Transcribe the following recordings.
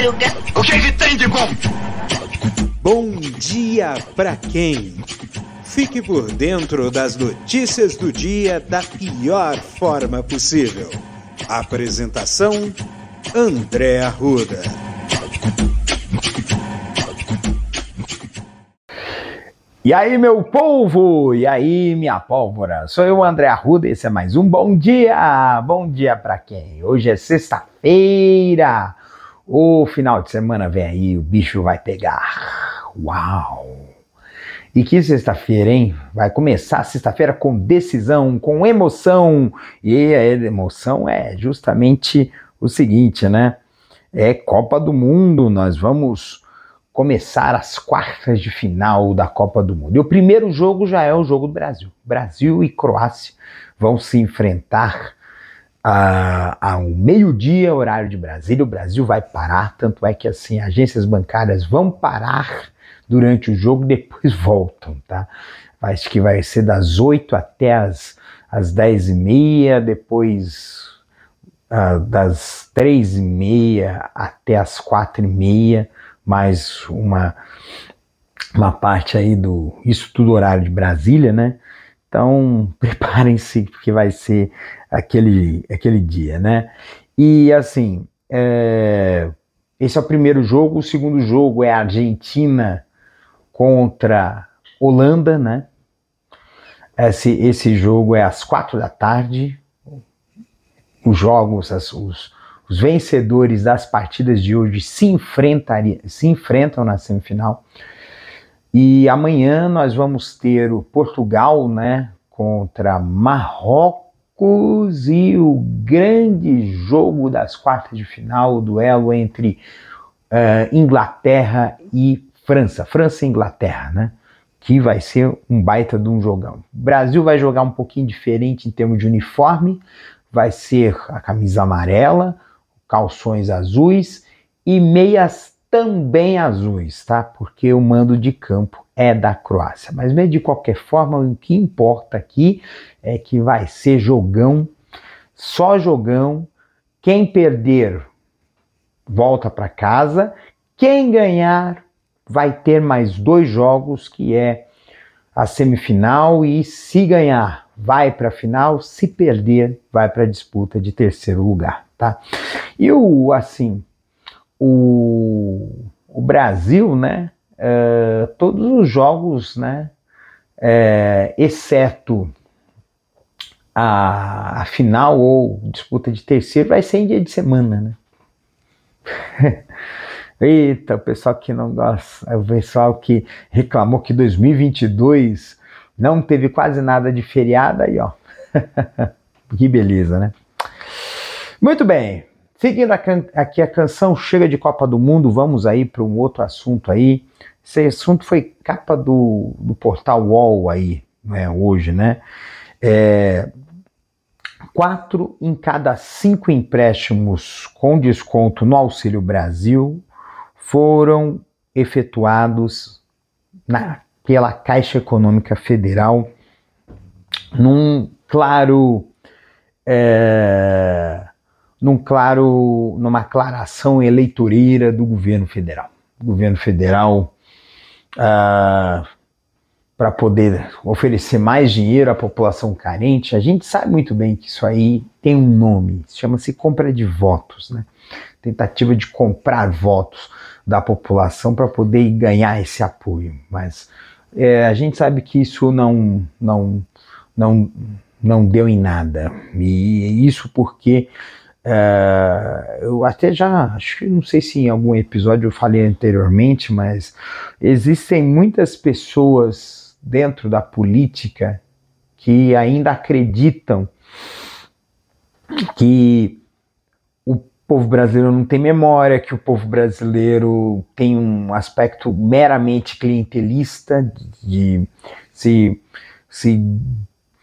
madruga. O que, que tem de bom? Bom dia pra quem? Fique por dentro das notícias do dia da pior forma possível. Apresentação: André Arruda. E aí, meu povo! E aí, minha pólvora? Sou eu, André Arruda, e esse é mais um Bom Dia! Bom dia pra quem? Hoje é sexta-feira! O final de semana vem aí, o bicho vai pegar! Uau! E que sexta-feira, hein? Vai começar sexta-feira com decisão, com emoção! E a emoção é justamente o seguinte, né? É Copa do Mundo, nós vamos começar as quartas de final da Copa do Mundo. E o primeiro jogo já é o jogo do Brasil. Brasil e Croácia vão se enfrentar a, ao meio-dia, horário de Brasília. O Brasil vai parar, tanto é que assim agências bancárias vão parar durante o jogo, depois voltam, tá? Acho que vai ser das 8 até as, as 10 e meia, depois uh, das 3 e meia até as 4 e meia mais uma, uma parte aí do. Isso tudo horário de Brasília, né? Então, preparem-se, porque vai ser aquele, aquele dia, né? E assim, é, esse é o primeiro jogo. O segundo jogo é a Argentina contra Holanda, né? Esse, esse jogo é às quatro da tarde. Os jogos, as, os, os vencedores das partidas de hoje se, se enfrentam na semifinal. E amanhã nós vamos ter o Portugal, né, contra Marrocos e o grande jogo das quartas de final, o duelo entre uh, Inglaterra e França, França e Inglaterra, né? Que vai ser um baita de um jogão. O Brasil vai jogar um pouquinho diferente em termos de uniforme, vai ser a camisa amarela, calções azuis e meias também azuis, tá? Porque o mando de campo é da Croácia. Mas de qualquer forma, o que importa aqui é que vai ser jogão, só jogão. Quem perder volta para casa. Quem ganhar vai ter mais dois jogos, que é a semifinal e se ganhar, vai para a final, se perder, vai para a disputa de terceiro lugar tá? E o, assim, o, o Brasil, né, uh, todos os jogos, né, uh, exceto a, a, final ou disputa de terceiro, vai ser em dia de semana, né? Eita, o pessoal que não gosta, o pessoal que reclamou que 2022 não teve quase nada de feriado, aí ó, que beleza, né? Muito bem. Seguindo aqui a canção Chega de Copa do Mundo, vamos aí para um outro assunto aí. Esse assunto foi capa do, do portal UOL aí, né, hoje, né? É, quatro em cada cinco empréstimos com desconto no Auxílio Brasil foram efetuados na, pela Caixa Econômica Federal num claro é, num claro, numa aclaração eleitoreira do governo federal. O governo federal, ah, para poder oferecer mais dinheiro à população carente, a gente sabe muito bem que isso aí tem um nome, chama-se compra de votos, né? Tentativa de comprar votos da população para poder ganhar esse apoio. Mas é, a gente sabe que isso não, não, não, não deu em nada. E isso porque é, eu até já, acho que não sei se em algum episódio eu falei anteriormente, mas existem muitas pessoas dentro da política que ainda acreditam que o povo brasileiro não tem memória, que o povo brasileiro tem um aspecto meramente clientelista de se, se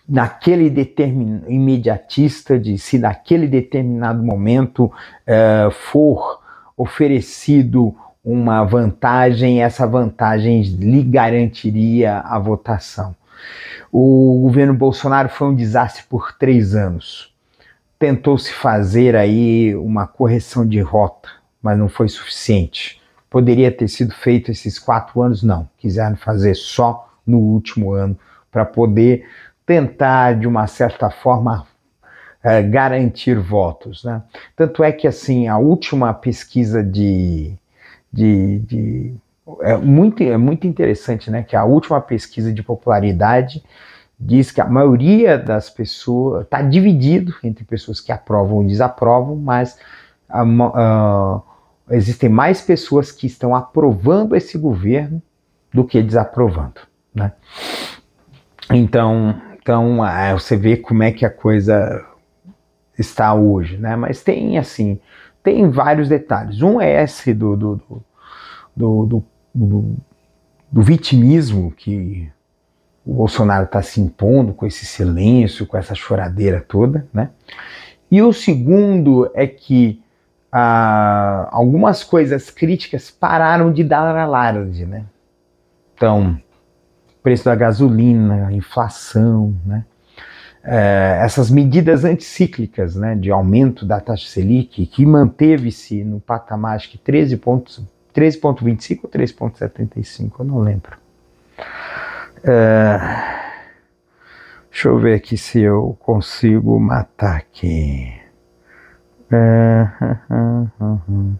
naquele determinado imediatista de se naquele determinado momento uh, for oferecido uma vantagem, essa vantagem lhe garantiria a votação. O governo Bolsonaro foi um desastre por três anos. Tentou se fazer aí uma correção de rota, mas não foi suficiente. Poderia ter sido feito esses quatro anos? Não. Quiseram fazer só no último ano para poder tentar, de uma certa forma, é, garantir votos. Né? Tanto é que assim a última pesquisa de, de, de é muito, é muito interessante, né? Que a última pesquisa de popularidade diz que a maioria das pessoas está dividido entre pessoas que aprovam e desaprovam, mas uh, existem mais pessoas que estão aprovando esse governo do que desaprovando, né? Então, então uh, você vê como é que a coisa está hoje, né? Mas tem assim, tem vários detalhes. Um é esse do, do, do, do, do, do vitimismo que o Bolsonaro está se impondo com esse silêncio, com essa choradeira toda, né? E o segundo é que ah, algumas coisas críticas pararam de dar alarde, né? Então, preço da gasolina, inflação, né? É, essas medidas anticíclicas, né, de aumento da taxa Selic, que manteve-se no patamar acho que 13,25 13 ou 3,75, eu não lembro. É, deixa eu ver aqui se eu consigo matar aqui. É, uh, uh, uh,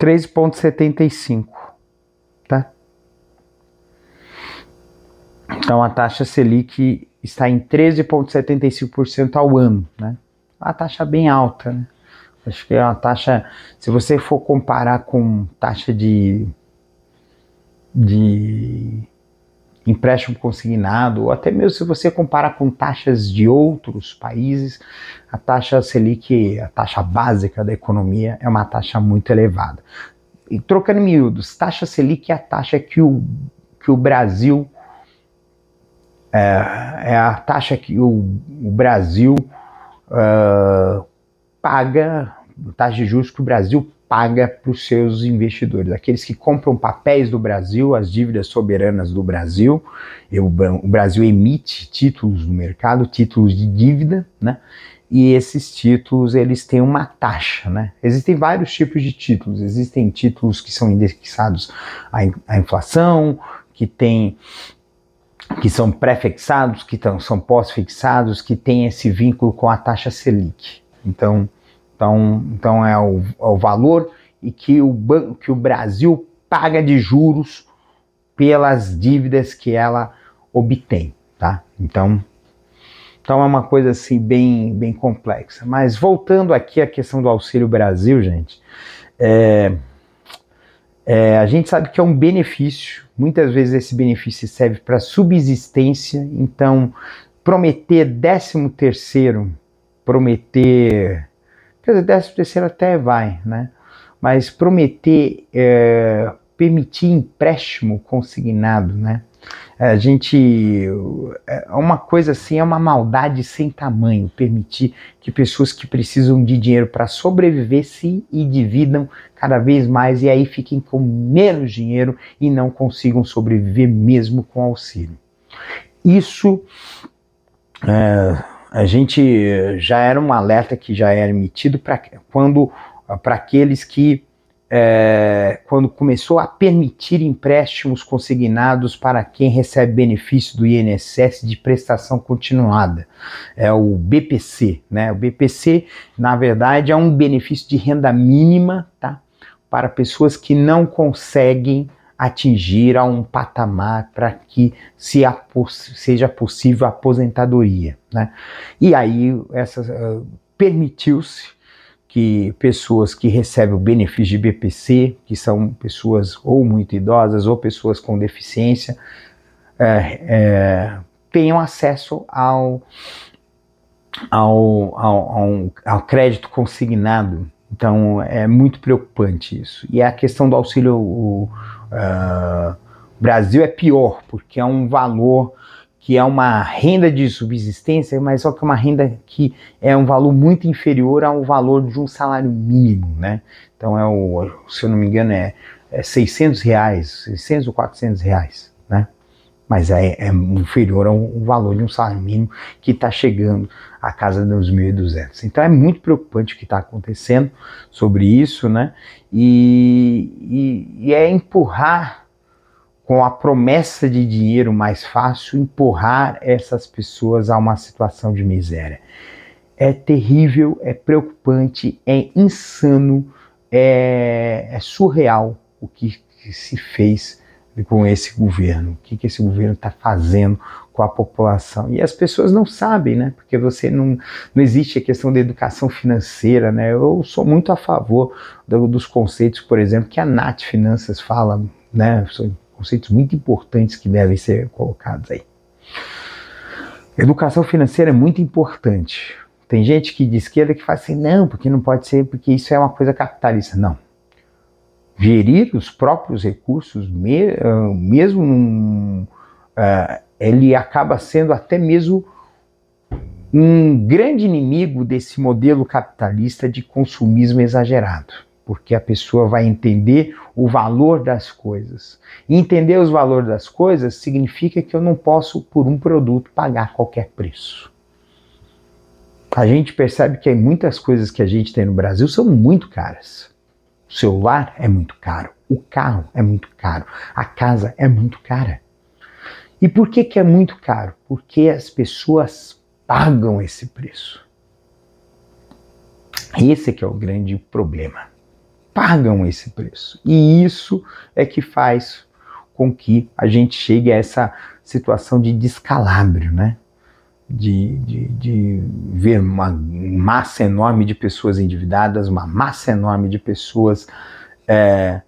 13,75, tá? Então a taxa Selic está em 13,75% ao ano, né? Uma taxa bem alta, né? Acho que é uma taxa, se você for comparar com taxa de, de empréstimo consignado, ou até mesmo se você comparar com taxas de outros países, a taxa Selic, a taxa básica da economia, é uma taxa muito elevada. E trocando em miúdos, taxa Selic é a taxa que o, que o Brasil é, é a taxa que o, o Brasil uh, paga, taxa de juros que o Brasil paga para os seus investidores, aqueles que compram papéis do Brasil, as dívidas soberanas do Brasil. Eu, o Brasil emite títulos no mercado, títulos de dívida, né? E esses títulos eles têm uma taxa, né? Existem vários tipos de títulos. Existem títulos que são indexados à, à inflação, que tem que são pré-fixados, que tão, são pós-fixados, que têm esse vínculo com a taxa Selic. Então, então, então é, o, é o valor e que o, banco, que o Brasil paga de juros pelas dívidas que ela obtém, tá? Então, então é uma coisa assim bem, bem complexa. Mas voltando aqui à questão do Auxílio Brasil, gente, é, é, a gente sabe que é um benefício. Muitas vezes esse benefício serve para subsistência. Então, prometer décimo terceiro, prometer Quer dizer, décimo terceiro até vai, né? Mas prometer, é, permitir empréstimo consignado, né? A gente. É uma coisa assim, é uma maldade sem tamanho permitir que pessoas que precisam de dinheiro para sobreviver se dividam cada vez mais e aí fiquem com menos dinheiro e não consigam sobreviver mesmo com auxílio. Isso. É, a gente já era um alerta que já era emitido para quando para aqueles que é, quando começou a permitir empréstimos consignados para quem recebe benefício do INSS de prestação continuada, é o BPC, né? O BPC, na verdade, é um benefício de renda mínima, tá? Para pessoas que não conseguem atingir a um patamar para que se seja possível a aposentadoria. Né? E aí uh, permitiu-se que pessoas que recebem o benefício de BPC, que são pessoas ou muito idosas ou pessoas com deficiência, é, é, tenham acesso ao, ao, ao, ao, crédito consignado então é muito preocupante isso. E a questão do auxílio o, uh, Brasil é pior, porque é um valor que é uma renda de subsistência, mas só que é uma renda que é um valor muito inferior ao valor de um salário mínimo, né? Então é o, se eu não me engano, é, é 600 reais, 600 ou 400 reais, né? Mas é, é inferior ao, ao valor de um salário mínimo que está chegando à casa dos 1.200. Então é muito preocupante o que está acontecendo sobre isso, né? E, e, e é empurrar com a promessa de dinheiro mais fácil, empurrar essas pessoas a uma situação de miséria. É terrível, é preocupante, é insano é, é surreal o que, que, se fez com esse governo, o que, que esse governo está fazendo com a população. E as pessoas não sabem, né? Porque você não, não existe a questão da educação financeira, né? Eu sou muito a favor do, dos conceitos, por exemplo, que a Nath Finanças fala, né? São conceitos muito importantes que devem ser colocados aí. Educação financeira é muito importante. Tem gente que de esquerda que fala assim, não, porque não pode ser, porque isso é uma coisa capitalista. Não. Gerir os próprios recursos, ah, mesmo uh, ele acaba sendo até mesmo um grande inimigo desse modelo capitalista de consumismo exagerado, porque a pessoa vai entender o valor das coisas. E entender os valores das coisas significa que eu não posso, por um produto, pagar qualquer preço a gente percebe que muitas coisas que a gente tem no Brasil são muito caras. O celular é muito caro, o carro é muito caro, a casa é muito cara. E por que, que é muito caro? Porque as pessoas pagam esse preço. Esse que é o grande problema. Pagam esse preço. E isso é que faz com que a gente chegue a essa situação de descalabro, né? De, de, de, ver uma massa enorme de pessoas endividadas, uma massa enorme de pessoas é,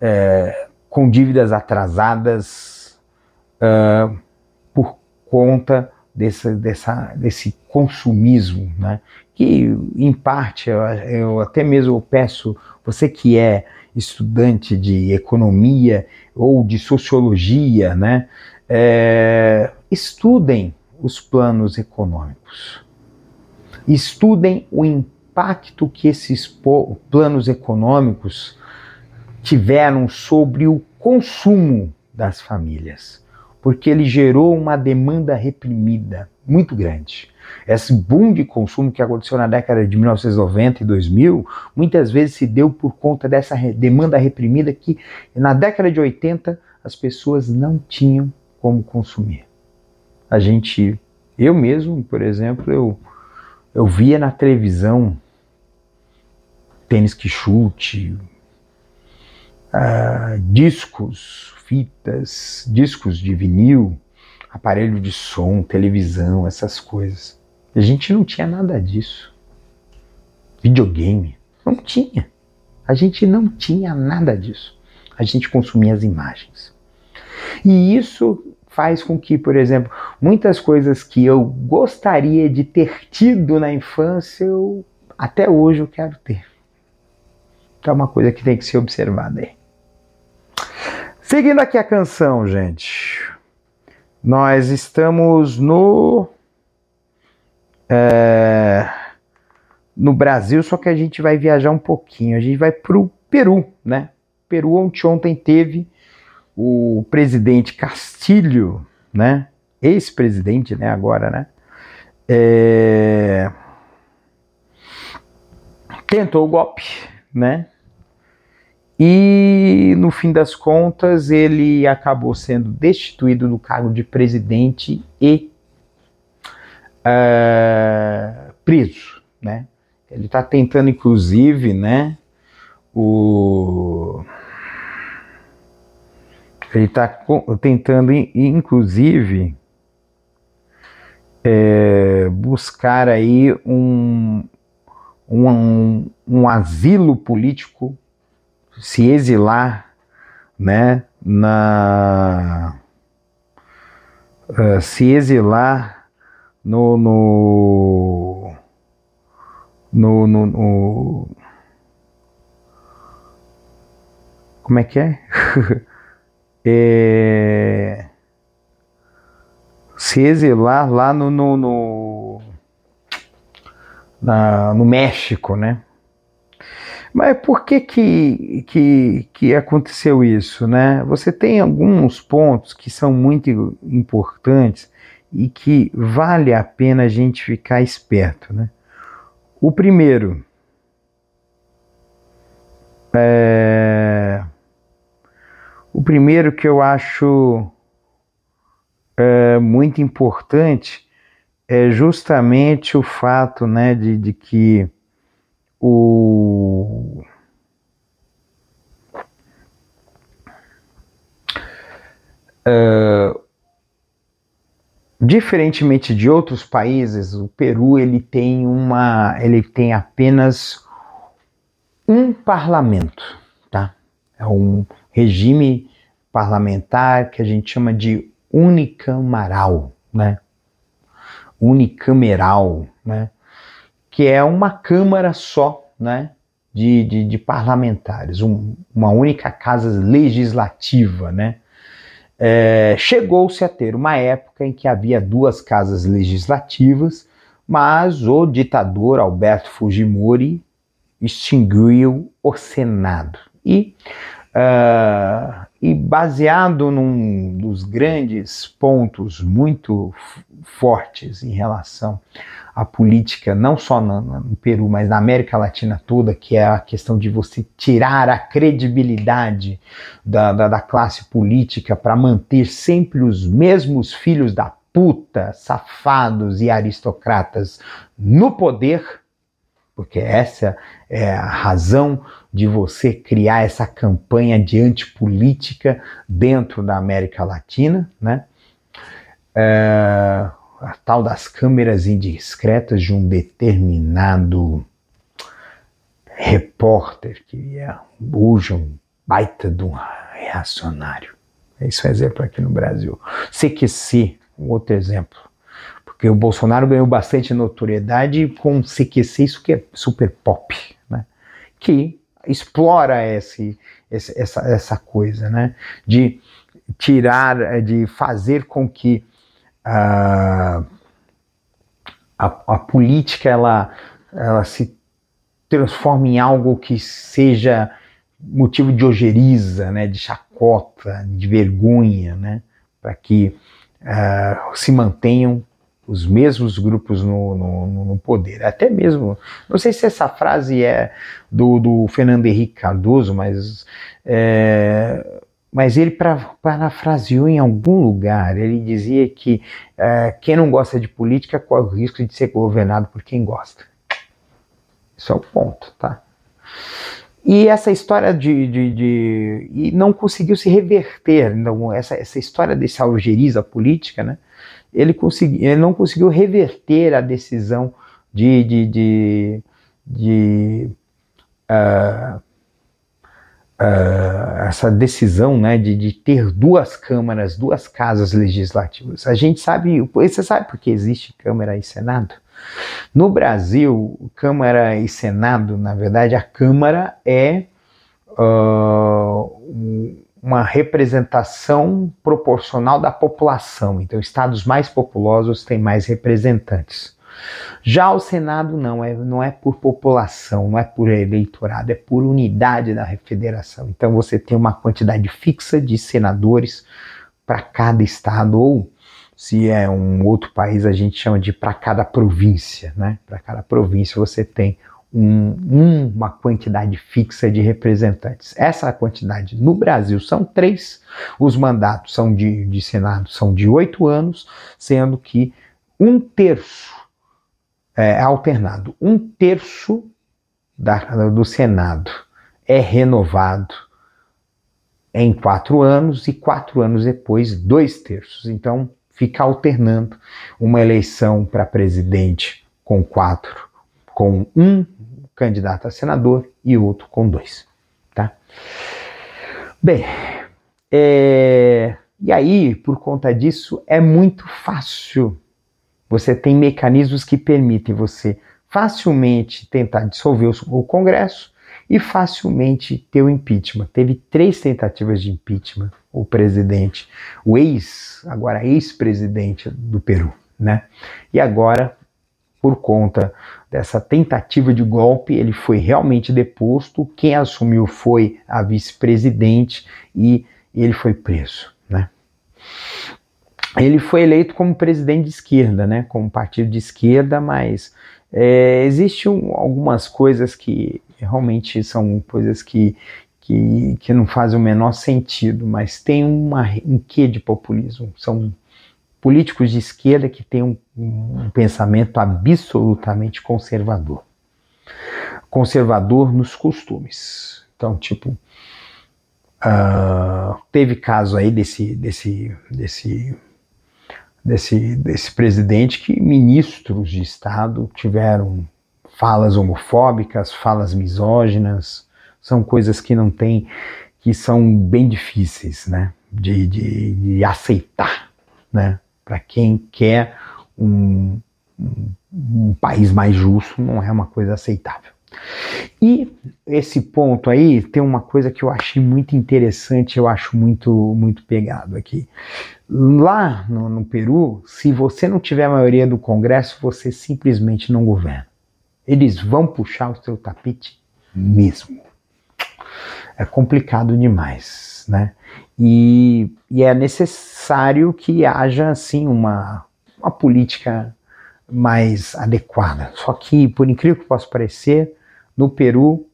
é, com dívidas atrasadas uh, por conta desse, dessa, desse consumismo, né? que em parte eu, eu até mesmo peço, você que é estudante de economia ou de sociologia, né? É, estudem os planos econômicos. Estudem o impacto que esses planos econômicos tiveram sobre o consumo das famílias, porque ele gerou uma demanda reprimida muito grande. Esse boom de consumo que aconteceu na década de 1990 e 2000, muitas vezes se deu por conta dessa demanda reprimida que na década de 80 as pessoas não tinham como consumir a gente, eu mesmo, por exemplo, eu, eu via na televisão tênis que chute, uh, discos, fitas, discos de vinil, aparelho de som, televisão, essas coisas. A gente não tinha nada disso. Videogame, não tinha. A gente não tinha nada disso. A gente consumia as imagens. E isso faz com que, por exemplo, muitas coisas que eu gostaria de ter tido na infância, eu até hoje eu quero ter. Então é uma coisa que tem que ser observada aí. Seguindo aqui a canção, gente. Nós estamos no. É, no Brasil, só que a gente vai viajar um pouquinho. A gente vai para o Peru, né? Peru, onde ontem teve o presidente Castilho, né, ex-presidente, né, agora, né, é, tentou o golpe, né, e no fim das contas ele acabou sendo destituído do cargo de presidente e uh, preso, né. Ele está tentando, inclusive, né, o ele está tentando, inclusive, é, buscar aí um, um, um, asilo político, se exilar, né, na, uh, se exilar no, no, no, no, no como é que é? é, se exilar lá no, no, no, na, no México, né? Mas por que, que, que, que aconteceu isso? Né? Você tem alguns pontos que são muito importantes e que vale a pena a gente ficar esperto. Né? O primeiro é, o primeiro que eu acho é, muito importante é justamente o fato né, de, de que o uh, diferentemente de outros países, o Peru ele tem uma, ele tem apenas um parlamento, tá? É um regime parlamentar que a gente chama de unicameral, né? Unicameral, né? que é uma Câmara só né, de, de, de parlamentares, um, uma única casa legislativa. Né? É, Chegou-se a ter uma época em que havia duas casas legislativas, mas o ditador Alberto Fujimori extinguiu o Senado. E, uh, e baseado num dos grandes pontos muito fortes em relação a política, não só no, no, Peru, mas na América Latina toda, que é a questão de você tirar a credibilidade da, da, da classe política para manter sempre os mesmos filhos da puta, safados e aristocratas no poder, porque essa é a razão de você criar essa campanha de antipolítica dentro da América Latina, né? É, a tal das câmeras indiscretas de um determinado repórter que é hoje um baita de um reacionário. Esse é exemplo aqui no Brasil. CQC, um outro exemplo. Porque o Bolsonaro ganhou bastante notoriedade com CQC, isso que é super pop, né? que explora esse, esse, essa, essa coisa, né? de tirar, de fazer com que a, a, a política ela, ela se transforma em algo que seja motivo de ojeriza, né, de chacota, de vergonha, né, para que uh, se mantenham os mesmos grupos no, no, no, poder. Até mesmo, não sei se essa frase é do, do Fernando Henrique Cardoso, mas é, mas ele parafraseou em algum lugar. Ele dizia que uh, quem não gosta de política corre o risco de ser governado por quem gosta. Isso é o ponto, tá? E essa história de, de, de, e não conseguiu se reverter, então, essa, essa história desse algeriza política, né? Ele, consegui, ele não conseguiu reverter a decisão de, de, de, de uh, uh, essa decisão né, de, de, ter duas câmaras, duas casas legislativas. A gente sabe, você sabe por que existe Câmara e Senado? No Brasil, Câmara e Senado, na verdade, a Câmara é uh, uma representação proporcional da população. Então, estados mais populosos têm mais representantes. Já o Senado não é, não é por população, não é por eleitorado, é por unidade da federação. Então você tem uma quantidade fixa de senadores para cada estado, ou se é um outro país, a gente chama de para cada província, né? Para cada província você tem um, um, uma quantidade fixa de representantes. Essa quantidade no Brasil são três. Os mandatos são de, de Senado são de oito anos, sendo que um terço é, é, alternado. Um terço da, do Senado é renovado em quatro anos e quatro anos depois, dois terços. Então, fica alternando uma eleição para presidente com quatro, com um candidato a senador e outro com dois. Tá? Bem, é, e aí, por conta disso, é muito fácil você tem mecanismos que permitem você facilmente tentar dissolver o Congresso e facilmente ter o impeachment. Teve três tentativas de impeachment, o presidente, o ex, agora ex-presidente do Peru, né? E agora, por conta dessa tentativa de golpe, ele foi realmente deposto. Quem assumiu foi a vice-presidente e ele foi preso, né? Ele foi eleito como presidente de esquerda, né? Como partido de esquerda, mas é, Existem algumas coisas que realmente são coisas que, que, que não fazem o menor sentido, mas tem uma, um quê de populismo. São políticos de esquerda que têm um, um pensamento absolutamente conservador. Conservador nos costumes. Então, tipo, uh, teve caso aí desse, desse, desse desse, desse presidente que ministros de Estado tiveram falas homofóbicas, falas misóginas, são coisas que não tem, que são bem difíceis, né, de, de, de aceitar, né, para quem quer um, um, um país mais justo, não é uma coisa aceitável. E esse ponto aí tem uma coisa que eu achei muito interessante, eu acho muito muito pegado aqui. Lá no, no Peru, se você não tiver a maioria do Congresso, você simplesmente não governa. Eles vão puxar o seu tapete mesmo. É complicado demais, né? E, e é necessário que haja assim uma, uma política mais adequada. Só que, por incrível que possa parecer, no Peru,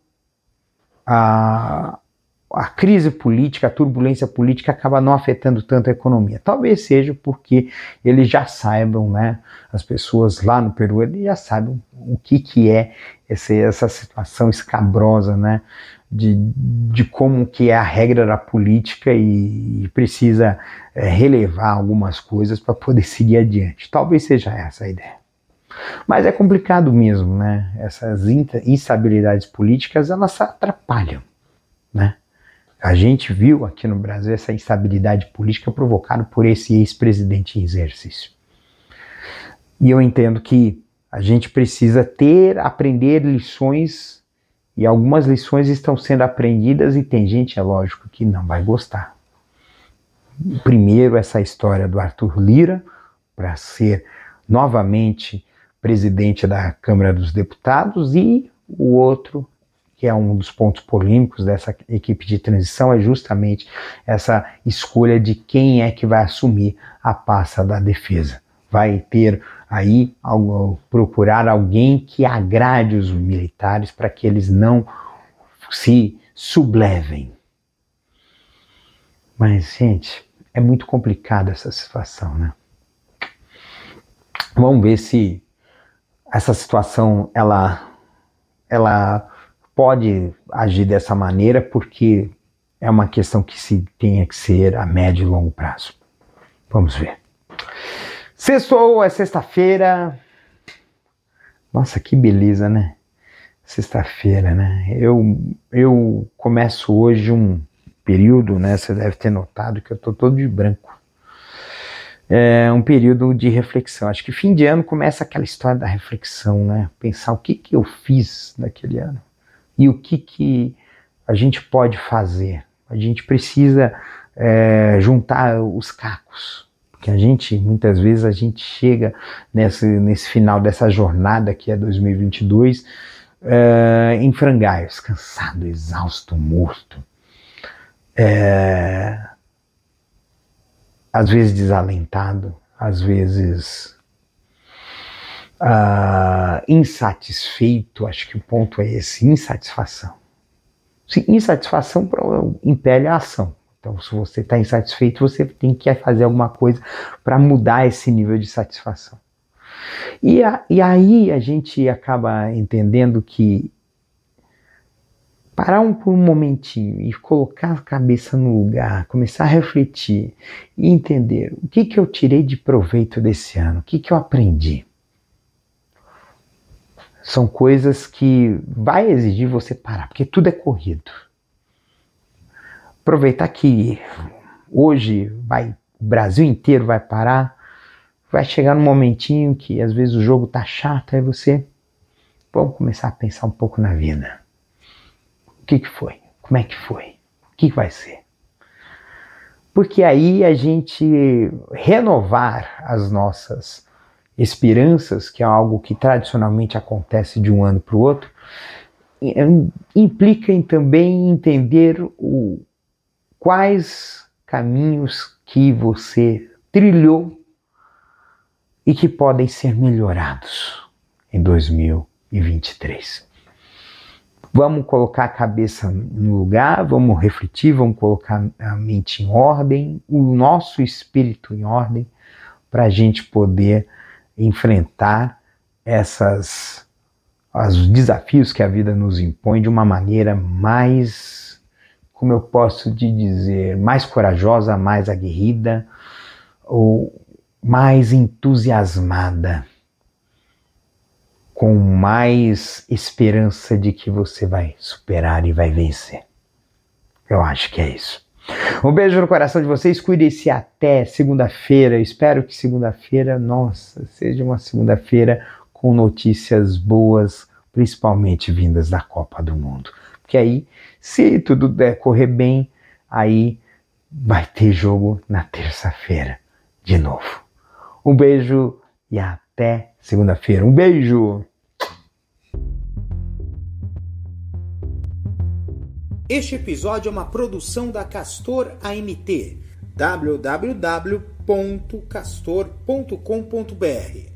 a, a crise política, a turbulência política acaba não afetando tanto a economia. Talvez seja porque eles já saibam, né, as pessoas lá no Peru, eles já sabem o que, que é esse, essa situação escabrosa, né, de, de como que é a regra da política e, e precisa é, relevar algumas coisas para poder seguir adiante. Talvez seja essa a ideia. Mas é complicado mesmo, né? Essas instabilidades políticas, elas atrapalham, né? A gente viu aqui no Brasil essa instabilidade política provocada por esse ex-presidente em exercício. E eu entendo que a gente precisa ter, aprender lições, e algumas lições estão sendo aprendidas, e tem gente, é lógico, que não vai gostar. Primeiro, essa história do Arthur Lira, para ser novamente presidente da Câmara dos Deputados, e o outro, que é um dos pontos polêmicos dessa equipe de transição, é justamente essa escolha de quem é que vai assumir a pasta da defesa. Vai ter aí procurar alguém que agrade os militares para que eles não se sublevem. Mas, gente, é muito complicada essa situação, né? Vamos ver se essa situação ela ela pode agir dessa maneira porque é uma questão que se tenha que ser a médio e longo prazo. Vamos ver. Sextou, é sexta-feira. Nossa, que beleza, né? Sexta-feira, né? Eu, eu começo hoje um período, né? Você deve ter notado que eu tô todo de branco é um período de reflexão. Acho que fim de ano começa aquela história da reflexão, né? Pensar o que, que eu fiz naquele ano e o que, que a gente pode fazer. A gente precisa é, juntar os cacos, porque a gente, muitas vezes, a gente chega nesse, nesse final dessa jornada que é 2022 é, em frangalhos, cansado, exausto, morto. É, às vezes desalentado, às vezes uh, insatisfeito. Acho que o ponto é esse: insatisfação. Sim, insatisfação impele a ação. Então, se você está insatisfeito, você tem que fazer alguma coisa para mudar esse nível de satisfação. E, a, e aí a gente acaba entendendo que parar um, por um momentinho e colocar a cabeça no lugar, começar a refletir e entender o que, que eu tirei de proveito desse ano, o que, que eu aprendi. São coisas que vai exigir você parar, porque tudo é corrido. Aproveitar que hoje vai, o Brasil inteiro vai parar, vai chegar num momentinho que às vezes o jogo tá chato, aí você vamos começar a pensar um pouco na vida que, que foi? Como é que foi? O que, que vai ser? Porque aí a gente renovar as nossas esperanças, que é algo que tradicionalmente acontece de um ano para o outro, implica em também entender o, quais caminhos que você trilhou e que podem ser melhorados em 2023. Vamos colocar a cabeça no lugar, vamos refletir, vamos colocar a mente em ordem, o nosso espírito em ordem, para a gente poder enfrentar essas os desafios que a vida nos impõe de uma maneira mais, como eu posso te dizer, mais corajosa, mais aguerrida ou mais entusiasmada, com mais esperança de que você vai superar e vai vencer. Eu acho que é isso. Um beijo no coração de vocês, cuide-se até segunda-feira. Espero que segunda-feira, nossa, seja uma segunda-feira com notícias boas, principalmente vindas da Copa do Mundo. Porque aí, se tudo der correr bem, aí vai ter jogo na terça-feira de novo. Um beijo e até segunda-feira. Um beijo! Este episódio é uma produção da Castor AMT. www.castor.com.br